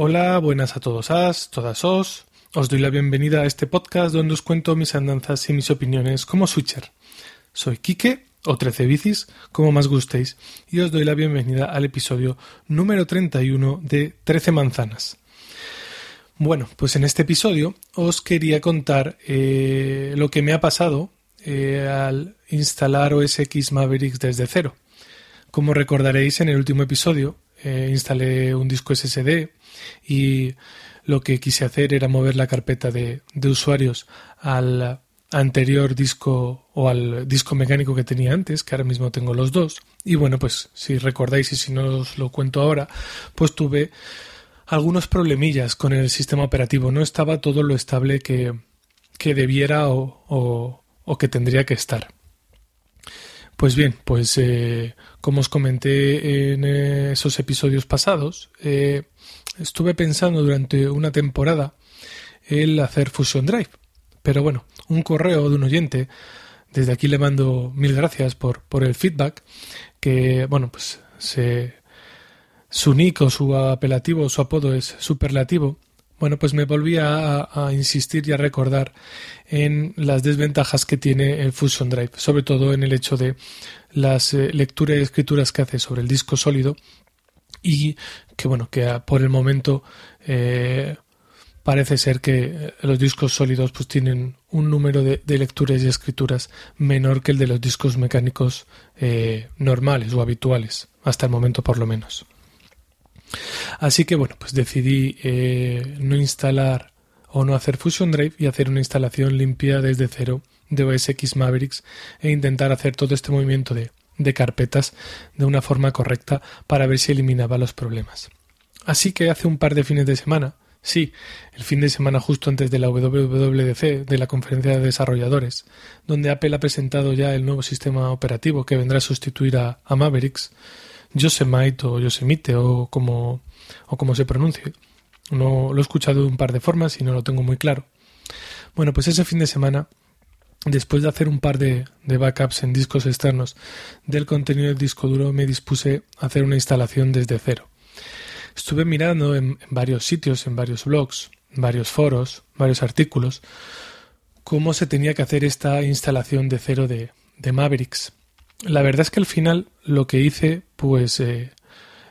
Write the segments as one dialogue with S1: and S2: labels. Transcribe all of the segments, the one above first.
S1: Hola, buenas a todos as, todas os. Os doy la bienvenida a este podcast donde os cuento mis andanzas y mis opiniones como switcher. Soy Quique, o 13 bicis, como más gustéis, y os doy la bienvenida al episodio número 31 de 13 manzanas. Bueno, pues en este episodio os quería contar eh, lo que me ha pasado eh, al instalar OS X Mavericks desde cero. Como recordaréis en el último episodio, eh, instalé un disco SSD y lo que quise hacer era mover la carpeta de, de usuarios al anterior disco o al disco mecánico que tenía antes, que ahora mismo tengo los dos. Y bueno, pues si recordáis y si no os lo cuento ahora, pues tuve algunos problemillas con el sistema operativo. No estaba todo lo estable que, que debiera o, o, o que tendría que estar. Pues bien, pues eh, como os comenté en esos episodios pasados, eh, estuve pensando durante una temporada el hacer Fusion Drive. Pero bueno, un correo de un oyente, desde aquí le mando mil gracias por, por el feedback, que bueno, pues se, su nick o su apelativo, su apodo es superlativo. Bueno, pues me volví a, insistir y a recordar en las desventajas que tiene el Fusion Drive, sobre todo en el hecho de las eh, lecturas y escrituras que hace sobre el disco sólido y que bueno, que por el momento eh, parece ser que los discos sólidos pues tienen un número de, de, lecturas y escrituras menor que el de los discos mecánicos eh, normales o habituales, hasta el momento por lo menos. Así que bueno, pues decidí eh, no instalar o no hacer Fusion Drive y hacer una instalación limpia desde cero de OS X Mavericks e intentar hacer todo este movimiento de, carpetas de una forma correcta para ver si eliminaba los problemas. Así que hace un par de fines de semana, sí, el fin de semana justo antes de la WWDC, de la conferencia de desarrolladores, donde Apple ha presentado ya el nuevo sistema operativo que vendrá a sustituir a Mavericks, Yosemite o Yosemite o como, o como se pronuncie. No lo he escuchado de un par de formas y no lo tengo muy claro. Bueno, pues ese fin de semana, después de hacer un par de, backups en discos externos del contenido del disco duro, me dispuse a hacer una instalación desde cero. Estuve mirando en, varios sitios, en varios blogs, varios foros, varios artículos, cómo se tenía que hacer esta instalación de cero de, de Mavericks. La verdad es que al final lo que hice, pues, eh,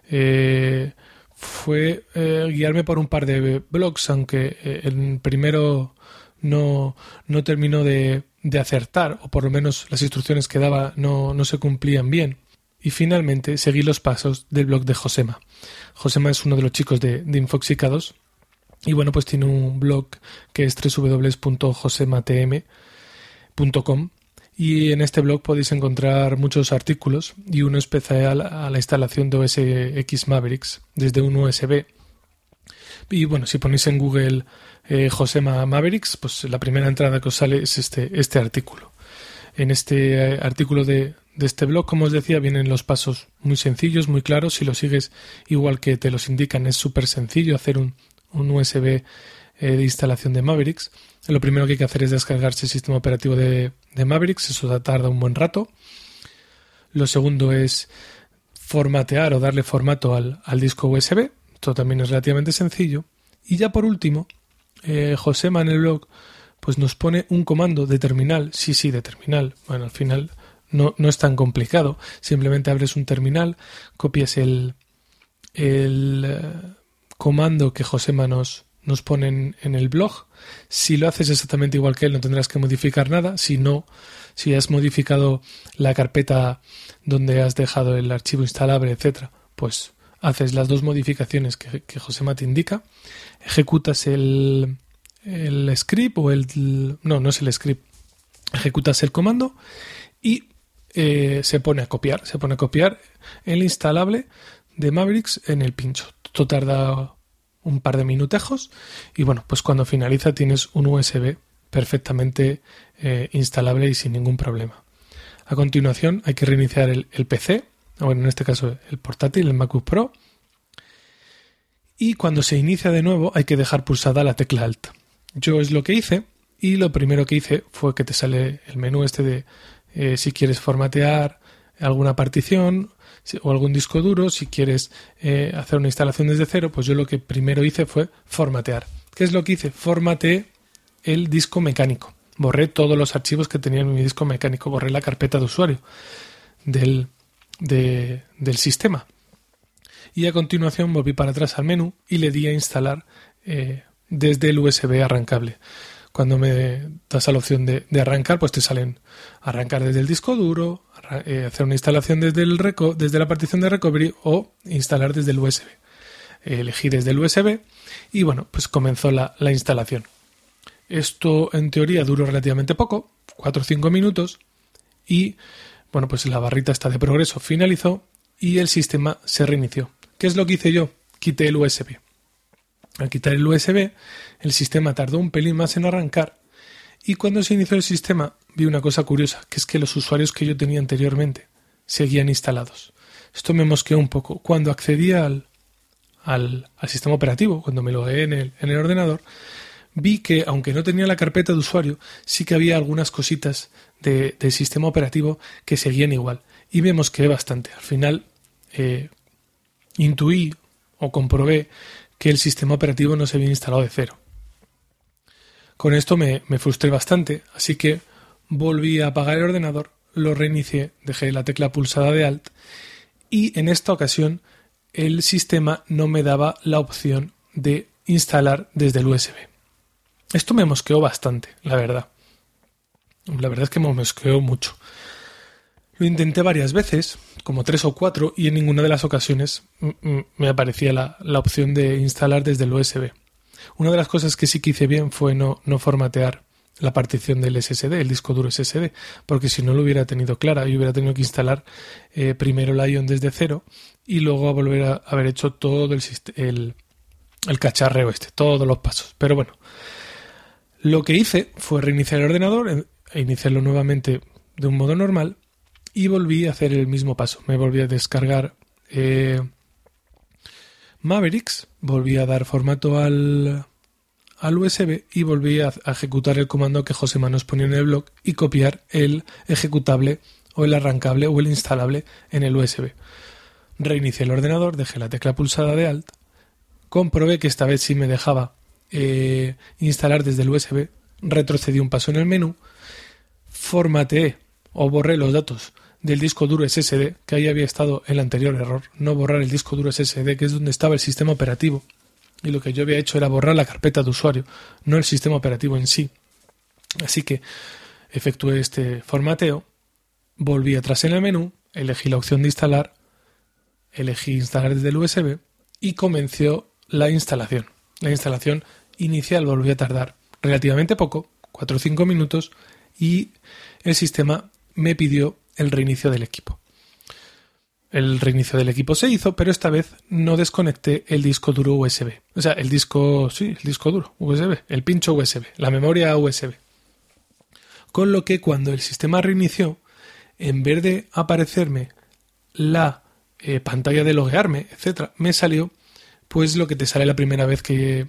S1: eh, fue eh, guiarme por un par de blogs, aunque el primero no, no terminó de, de, acertar, o por lo menos las instrucciones que daba no, no se cumplían bien. Y finalmente seguí los pasos del blog de Josema. Josema es uno de los chicos de, de Infoxicados. Y bueno, pues tiene un blog que es www.josematm.com y en este blog podéis encontrar muchos artículos y uno especial a la instalación de OS X Mavericks desde un USB. Y bueno, si ponéis en Google eh, Josema Mavericks, pues la primera entrada que os sale es este, este artículo. En este eh, artículo de, de este blog, como os decía, vienen los pasos muy sencillos, muy claros. Si lo sigues igual que te los indican, es súper sencillo hacer un, un USB eh, de instalación de Mavericks. Lo primero que hay que hacer es descargarse el sistema operativo de, de Mavericks, eso tarda un buen rato. Lo segundo es formatear o darle formato al, al disco USB. Esto también es relativamente sencillo. Y ya por último, eh, Josema en el blog pues nos pone un comando de terminal. Sí, sí, de terminal. Bueno, al final no, no es tan complicado. Simplemente abres un terminal, copias el, el eh, comando que Josema nos, nos ponen en el blog. Si lo haces exactamente igual que él, no tendrás que modificar nada. Si no, si has modificado la carpeta donde has dejado el archivo instalable, etcétera, pues haces las dos modificaciones que, que Josema te indica, ejecutas el, el script o el... No, no es el script. Ejecutas el comando y eh, se pone a copiar. Se pone a copiar el instalable de Mavericks en el pincho. Esto tarda un par de minutejos y bueno, pues cuando finaliza tienes un USB perfectamente eh, instalable y sin ningún problema. A continuación hay que reiniciar el, PC, o en este caso el portátil, el MacBook Pro, y cuando se inicia de nuevo hay que dejar pulsada la tecla Alt. Yo es lo que hice y lo primero que hice fue que te sale el menú este de eh, si quieres formatear alguna partición o algún disco duro, si quieres eh, hacer una instalación desde cero, pues yo lo que primero hice fue formatear. ¿Qué es lo que hice? Formateé el disco mecánico. Borré todos los archivos que tenía en mi disco mecánico, borré la carpeta de usuario del, del sistema. Y a continuación volví para atrás al menú y le di a instalar eh, desde el USB arrancable. Cuando me das a la opción de, arrancar, pues te salen arrancar desde el disco duro, eh, hacer una instalación desde, la partición de recovery o instalar desde el USB. Elegí desde el USB y bueno, pues comenzó la, la instalación. Esto en teoría duró relativamente poco, 4 o 5 minutos, y bueno, pues la barrita está de progreso finalizó y el sistema se reinició. ¿Qué es lo que hice yo? Quité el USB. Al quitar el USB, el sistema tardó un pelín más en arrancar y cuando se inició el sistema vi una cosa curiosa, que es que los usuarios que yo tenía anteriormente seguían instalados. Esto me mosqueó un poco. Cuando accedía al, al, sistema operativo, cuando me lo en el, en el ordenador, vi que aunque no tenía la carpeta de usuario, sí que había algunas cositas de, del sistema operativo que seguían igual. Y me mosqueé bastante. Al final eh, intuí o comprobé que el sistema operativo no se había instalado de cero. Con esto me, frustré bastante, así que volví a apagar el ordenador, lo reinicié, dejé la tecla pulsada de Alt y en esta ocasión el sistema no me daba la opción de instalar desde el USB. Esto me mosqueó bastante, la verdad. La verdad es que me mosqueó mucho. Lo intenté varias veces, como tres o cuatro, y en ninguna de las ocasiones me aparecía la, opción de instalar desde el USB. Una de las cosas que sí que hice bien fue no, no formatear la partición del SSD, el disco duro SSD, porque si no lo hubiera tenido clara, yo hubiera tenido que instalar eh, primero el Ion desde cero y luego volver a haber hecho todo el, el, el cacharreo este, todos los pasos. Pero bueno, lo que hice fue reiniciar el ordenador e iniciarlo nuevamente de un modo normal y volví a hacer el mismo paso. Me volví a descargar eh, Mavericks, volví a dar formato al, al USB y volví a, ejecutar el comando que José Manos ponía en el blog y copiar el ejecutable o el arrancable o el instalable en el USB. Reinicié el ordenador, dejé la tecla pulsada de Alt, comprobé que esta vez sí me dejaba eh, instalar desde el USB, retrocedí un paso en el menú, formateé o borré los datos del disco duro SSD, que ahí había estado el anterior error, no borrar el disco duro SSD, que es donde estaba el sistema operativo. Y lo que yo había hecho era borrar la carpeta de usuario, no el sistema operativo en sí. Así que efectué este formateo, volví atrás en el menú, elegí la opción de instalar, elegí instalar desde el USB y comenzó la instalación. La instalación inicial volvió a tardar relativamente poco, 4 o 5 minutos, y el sistema me pidió el reinicio del equipo. El reinicio del equipo se hizo, pero esta vez no desconecté el disco duro USB. O sea, el disco, sí, el disco duro USB, el pincho USB, la memoria USB. Con lo que cuando el sistema reinició, en vez de aparecerme la eh, pantalla de loguearme, etcétera, me salió pues lo que te sale la primera vez que,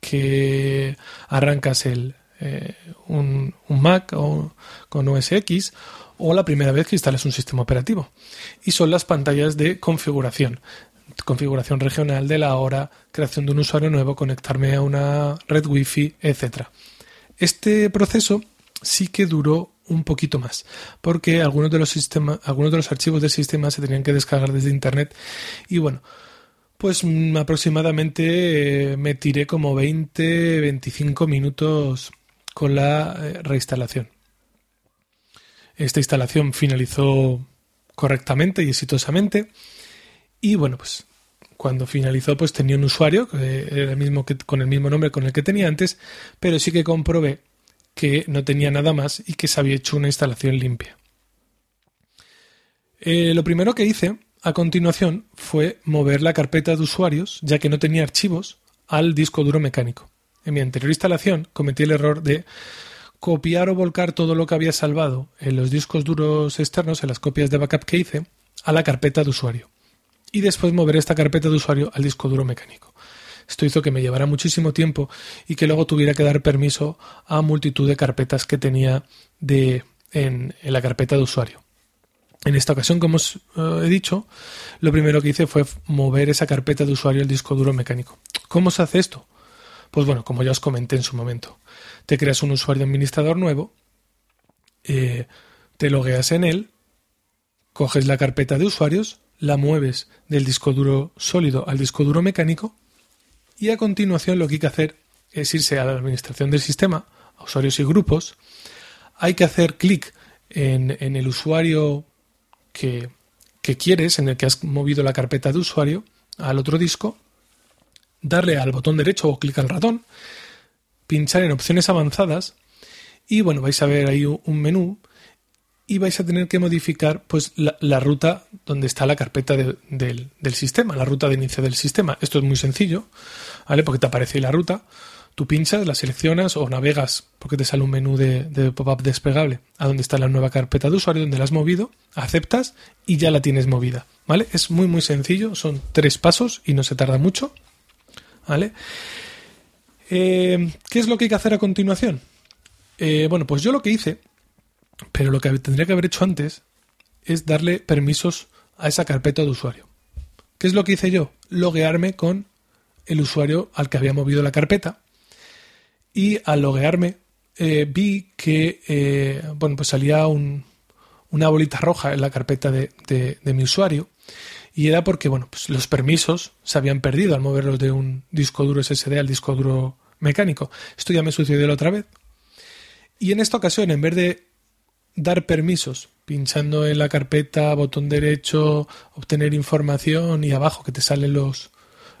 S1: que arrancas el, eh, un, un, Mac o, con OS X o la primera vez que instales un sistema operativo. Y son las pantallas de configuración. Configuración regional de la hora, creación de un usuario nuevo, conectarme a una red wifi, etc. Este proceso sí que duró un poquito más, porque algunos de los sistemas, algunos de los archivos del sistema se tenían que descargar desde internet y bueno, pues mm, aproximadamente eh, me tiré como 20, 25 minutos con la eh, reinstalación. Esta instalación finalizó correctamente y exitosamente. Y bueno, pues cuando finalizó, pues tenía un usuario mismo que, con el mismo nombre con el que tenía antes, pero sí que comprobé que no tenía nada más y que se había hecho una instalación limpia. Eh, lo primero que hice a continuación fue mover la carpeta de usuarios, ya que no tenía archivos, al disco duro mecánico. En mi anterior instalación cometí el error de copiar o volcar todo lo que había salvado en los discos duros externos, en las copias de backup que hice, a la carpeta de usuario. Y después mover esta carpeta de usuario al disco duro mecánico. Esto hizo que me llevara muchísimo tiempo y que luego tuviera que dar permiso a multitud de carpetas que tenía de, en, la carpeta de usuario. En esta ocasión, como os eh, he dicho, lo primero que hice fue mover esa carpeta de usuario al disco duro mecánico. ¿Cómo se hace esto? Pues bueno, como ya os comenté en su momento, te creas un usuario administrador nuevo, eh, te logueas en él, coges la carpeta de usuarios, la mueves del disco duro sólido al disco duro mecánico y a continuación lo que hay que hacer es irse a la administración del sistema, a usuarios y grupos. Hay que hacer clic en, el usuario que, que quieres, en el que has movido la carpeta de usuario, al otro disco, darle al botón derecho o clic al ratón, pinchar en opciones avanzadas y bueno, vais a ver ahí un menú y vais a tener que modificar pues la, ruta donde está la carpeta del, sistema, la ruta de inicio del sistema. Esto es muy sencillo, ¿vale? Porque te aparece la ruta, tú pinchas, la seleccionas o navegas porque te sale un menú de, de pop-up desplegable a donde está la nueva carpeta de usuario, donde la has movido, aceptas y ya la tienes movida, ¿vale? Es muy muy sencillo, son tres pasos y no se tarda mucho, ¿vale? Eh, ¿Qué es lo que hay que hacer a continuación? Eh, bueno, pues yo lo que hice pero lo que tendría que haber hecho antes es darle permisos a esa carpeta de usuario. ¿Qué es lo que hice yo? Loguearme con el usuario al que había movido la carpeta. Y al loguearme eh, vi que bueno, pues salía una bolita roja en la carpeta de, mi usuario. Y era porque bueno, pues los permisos se habían perdido al moverlos de un disco duro SSD al disco duro mecánico. Esto ya me sucedió la otra vez. Y en esta ocasión, en vez de dar permisos, pinchando en la carpeta, botón derecho, obtener información y abajo que te salen los,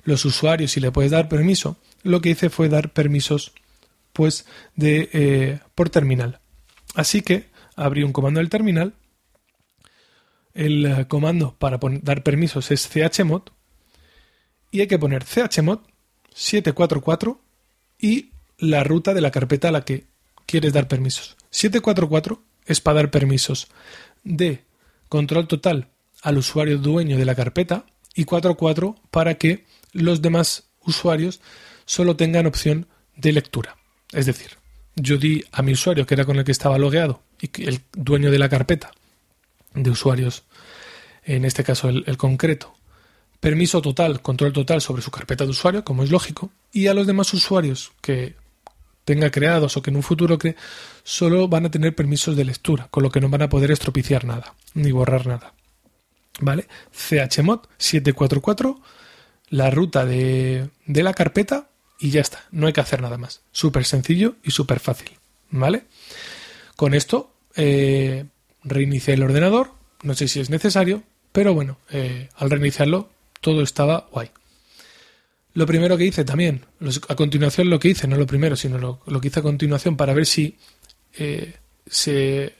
S1: los usuarios y le puedes dar permiso, lo que hice fue dar permisos pues de eh, por terminal. Así que abrí un comando del terminal. El eh, comando para dar permisos es chmod y hay que poner chmod 744 y la ruta de la carpeta a la que quieres dar permisos. 744 es para dar permisos de control total al usuario dueño de la carpeta y 4.4 para que los demás usuarios solo tengan opción de lectura. Es decir, yo di a mi usuario, que era con el que estaba logueado, y el dueño de la carpeta de usuarios, en este caso el, concreto, permiso total, control total sobre su carpeta de usuario, como es lógico, y a los demás usuarios que tenga creados o que en un futuro cree, solo van a tener permisos de lectura, con lo que no van a poder estropiciar nada, ni borrar nada. ¿Vale? chmod 744, la ruta de, de la carpeta y ya está, no hay que hacer nada más. Súper sencillo y súper fácil. ¿Vale? Con esto eh, reinicié el ordenador, no sé si es necesario, pero bueno, eh, al reiniciarlo todo estaba guay. Lo primero que hice también, a continuación lo que hice, no lo primero, sino lo, que hice a continuación para ver si eh, se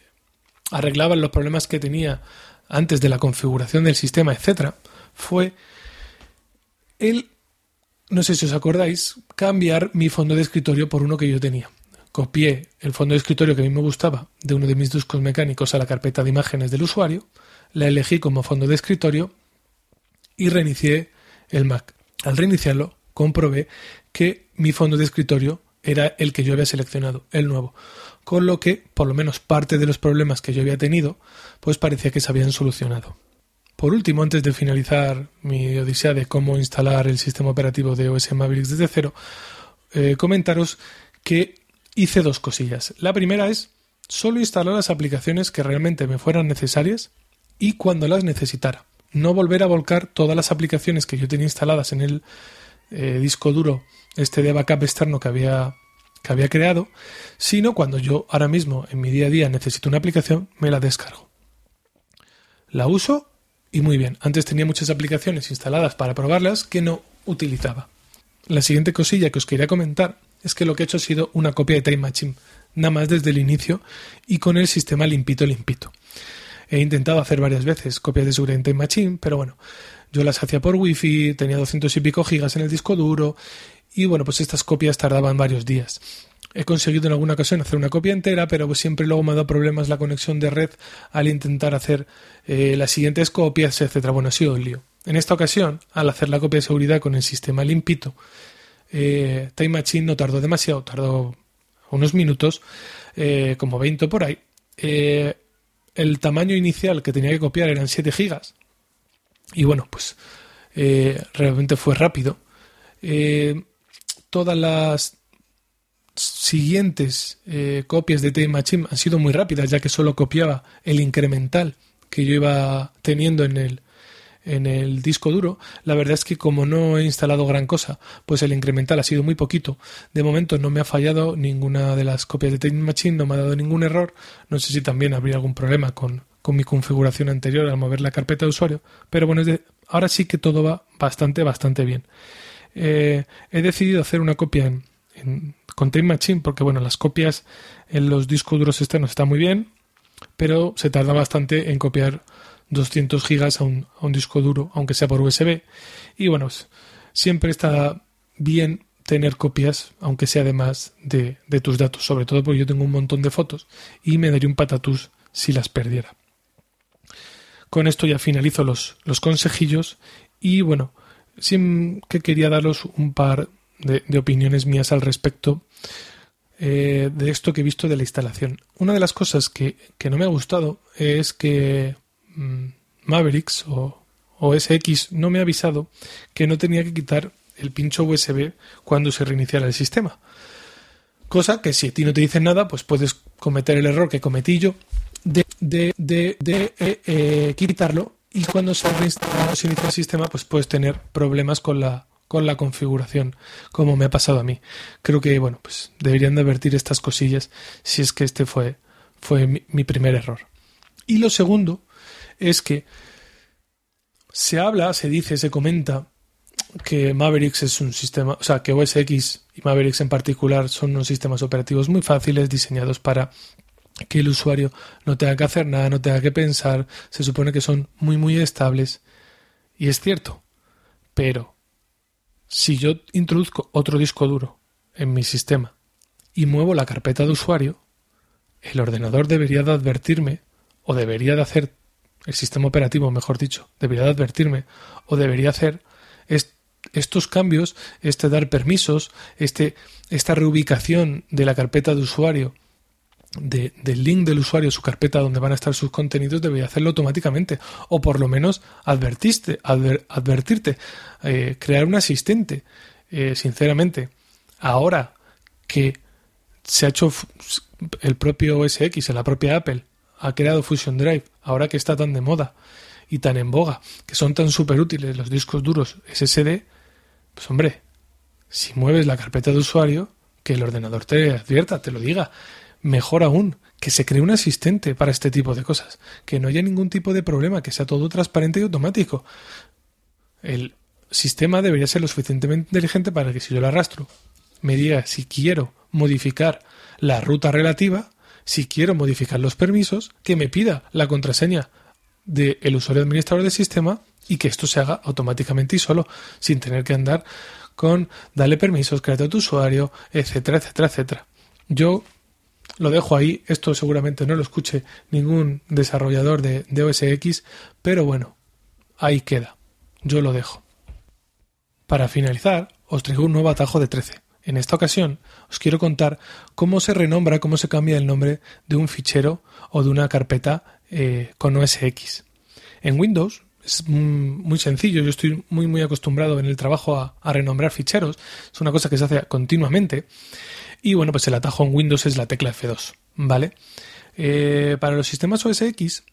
S1: arreglaban los problemas que tenía antes de la configuración del sistema, etcétera, fue el, no sé si os acordáis, cambiar mi fondo de escritorio por uno que yo tenía. Copié el fondo de escritorio que a mí me gustaba de uno de mis discos mecánicos a la carpeta de imágenes del usuario, la elegí como fondo de escritorio y reinicié el Mac. Al reiniciarlo, comprobé que mi fondo de escritorio era el que yo había seleccionado, el nuevo. Con lo que, por lo menos parte de los problemas que yo había tenido, pues parecía que se habían solucionado. Por último, antes de finalizar mi odisea de cómo instalar el sistema operativo de OS Mavericks desde cero, eh, comentaros que hice dos cosillas. La primera es solo instalar las aplicaciones que realmente me fueran necesarias y cuando las necesitara no volver a volcar todas las aplicaciones que yo tenía instaladas en el eh, disco duro este de backup externo que había, que había creado, sino cuando yo ahora mismo en mi día a día necesito una aplicación, me la descargo. La uso y muy bien. Antes tenía muchas aplicaciones instaladas para probarlas que no utilizaba. La siguiente cosilla que os quería comentar es que lo que he hecho ha sido una copia de Time Machine, nada más desde el inicio y con el sistema limpito limpito. He intentado hacer varias veces copias de seguridad en Time Machine, pero bueno, yo las hacía por wifi, tenía 200 y pico gigas en el disco duro y bueno, pues estas copias tardaban varios días. He conseguido en alguna ocasión hacer una copia entera, pero siempre luego me ha dado problemas la conexión de red al intentar hacer eh, las siguientes copias, etcétera. Bueno, ha sido un lío. En esta ocasión, al hacer la copia de seguridad con el sistema limpito, eh, Time Machine no tardó demasiado, tardó unos minutos, eh, como 20 por ahí. el tamaño inicial que tenía que copiar eran 7 gigas. Y bueno, pues realmente fue rápido. todas las siguientes eh, copias de Time Machine han sido muy rápidas, ya que solo copiaba el incremental que yo iba teniendo en el, en el disco duro. La verdad es que como no he instalado gran cosa, pues el incremental ha sido muy poquito. De momento no me ha fallado ninguna de las copias de Time Machine, no me ha dado ningún error. No sé si también habría algún problema con, con mi configuración anterior al mover la carpeta de usuario. Pero bueno, ahora sí que todo va bastante, bastante bien. Eh, he decidido hacer una copia con Time Machine, porque bueno, las copias en los discos duros externos están muy bien, pero se tarda bastante en copiar 200 gigas a un, disco duro, aunque sea por USB. Y bueno, siempre está bien tener copias, aunque sea además de, de tus datos, sobre todo porque yo tengo un montón de fotos y me daría un patatús si las perdiera. Con esto ya finalizo los, los consejillos y bueno, sí que quería daros un par de, opiniones mías al respecto eh, de esto que he visto de la instalación. Una de las cosas que, no me ha gustado es que Mavericks o, o SX no me ha avisado que no tenía que quitar el pincho USB cuando se reiniciara el sistema. Cosa que si a ti no te dicen nada, pues puedes cometer el error que cometí yo de, de, de, de eh, eh, quitarlo y cuando se, se inicia el sistema, pues puedes tener problemas con la con la configuración, como me ha pasado a mí. Creo que, bueno, pues deberían de advertir estas cosillas si es que este fue, fue mi, primer error. Y lo segundo es que se habla, se dice, se comenta que Mavericks es un sistema, o sea, que OS X y Mavericks en particular son unos sistemas operativos muy fáciles diseñados para que el usuario no tenga que hacer nada, no tenga que pensar, se supone que son muy muy estables. Y es cierto, pero si yo introduzco otro disco duro en mi sistema y muevo la carpeta de usuario, el ordenador debería de advertirme, o debería de hacer, el sistema operativo, mejor dicho, debería de advertirme, o debería hacer estos cambios, este dar permisos, este, esta reubicación de la carpeta de usuario del link del usuario su carpeta donde van a estar sus contenidos debería hacerlo automáticamente o por lo menos advertiste, advertirte, eh, crear un asistente. Eh, sinceramente, ahora que se ha hecho el propio OS X, la propia Apple, ha creado Fusion Drive, ahora que está tan de moda y tan en boga, que son tan súper útiles los discos duros SSD, pues hombre, si mueves la carpeta de usuario, que el ordenador te advierta, te lo diga Mejor aún, que se cree un asistente para este tipo de cosas, que no haya ningún tipo de problema, que sea todo transparente y automático. El sistema debería ser lo suficientemente inteligente para que si yo lo arrastro, me diga si quiero modificar la ruta relativa, si quiero modificar los permisos, que me pida la contraseña del usuario administrador del sistema y que esto se haga automáticamente y solo, sin tener que andar con darle permisos, créate a tu usuario, etcétera, etcétera, etcétera. Yo lo dejo ahí, esto seguramente no lo escuche ningún desarrollador de, de OS X, pero bueno, ahí queda, yo lo dejo. Para finalizar, os traigo un nuevo atajo de 13. En esta ocasión os quiero contar cómo se renombra, cómo se cambia el nombre de un fichero o de una carpeta eh, con OS X. En Windows es muy sencillo, yo estoy muy muy acostumbrado en el trabajo a, renombrar ficheros, es una cosa que se hace continuamente y bueno, pues el atajo en Windows es la tecla F2, ¿vale? Eh, para los sistemas OS X,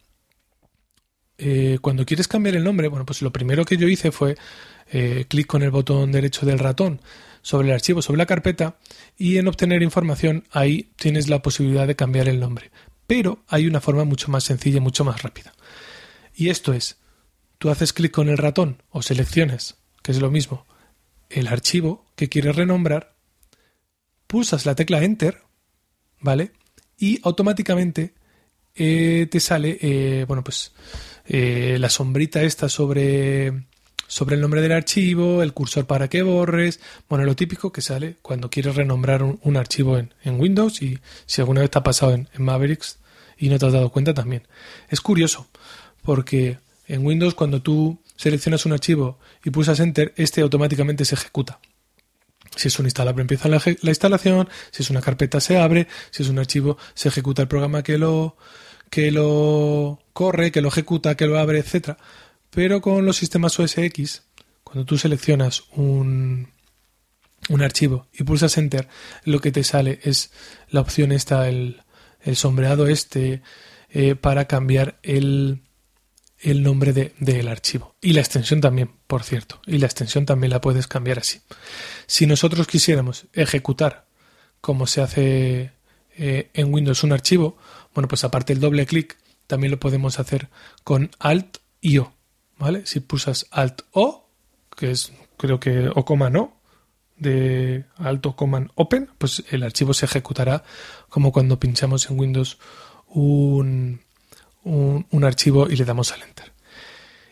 S1: eh, cuando quieres cambiar el nombre, bueno, pues lo primero que yo hice fue clic con el botón derecho del ratón sobre el archivo, sobre la carpeta, y en obtener información ahí tienes la posibilidad de cambiar el nombre. Pero hay una forma mucho más sencilla y mucho más rápida. Y esto es, tú haces clic con el ratón o selecciones, que es lo mismo, el archivo que quieres renombrar, pulsas la tecla Enter, ¿vale? Y automáticamente eh, te sale, eh, bueno, pues eh, la sombrita esta sobre, sobre el nombre del archivo, el cursor para que borres, bueno, lo típico que sale cuando quieres renombrar un, archivo en, Windows y si alguna vez te ha pasado en, en Mavericks y no te has dado cuenta también. Es curioso porque en Windows cuando tú seleccionas un archivo y pulsas Enter, este automáticamente se ejecuta. Si es un instalador empieza la, la, instalación, si es una carpeta se abre, si es un archivo se ejecuta el programa que lo, que lo corre, que lo ejecuta, que lo abre, etc. Pero con los sistemas OS X, cuando tú seleccionas un, un archivo y pulsas Enter, lo que te sale es la opción esta, el, el sombreado este, eh, para cambiar el, el nombre del de, archivo. Y la extensión también, por cierto. Y la extensión también la puedes cambiar así. Si nosotros quisiéramos ejecutar como se hace eh, en Windows un archivo, bueno, pues aparte del doble clic, también lo podemos hacer con Alt y O. ¿Vale? Si pulsas Alt O, que es creo que O coma no, de Alt o Command Open, pues el archivo se ejecutará como cuando pinchamos en Windows un, un, archivo y le damos al enter.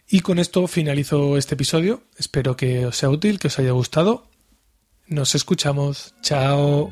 S1: Y con esto finalizo este episodio. Espero que os sea útil, que os haya gustado. Nos escuchamos. Chao.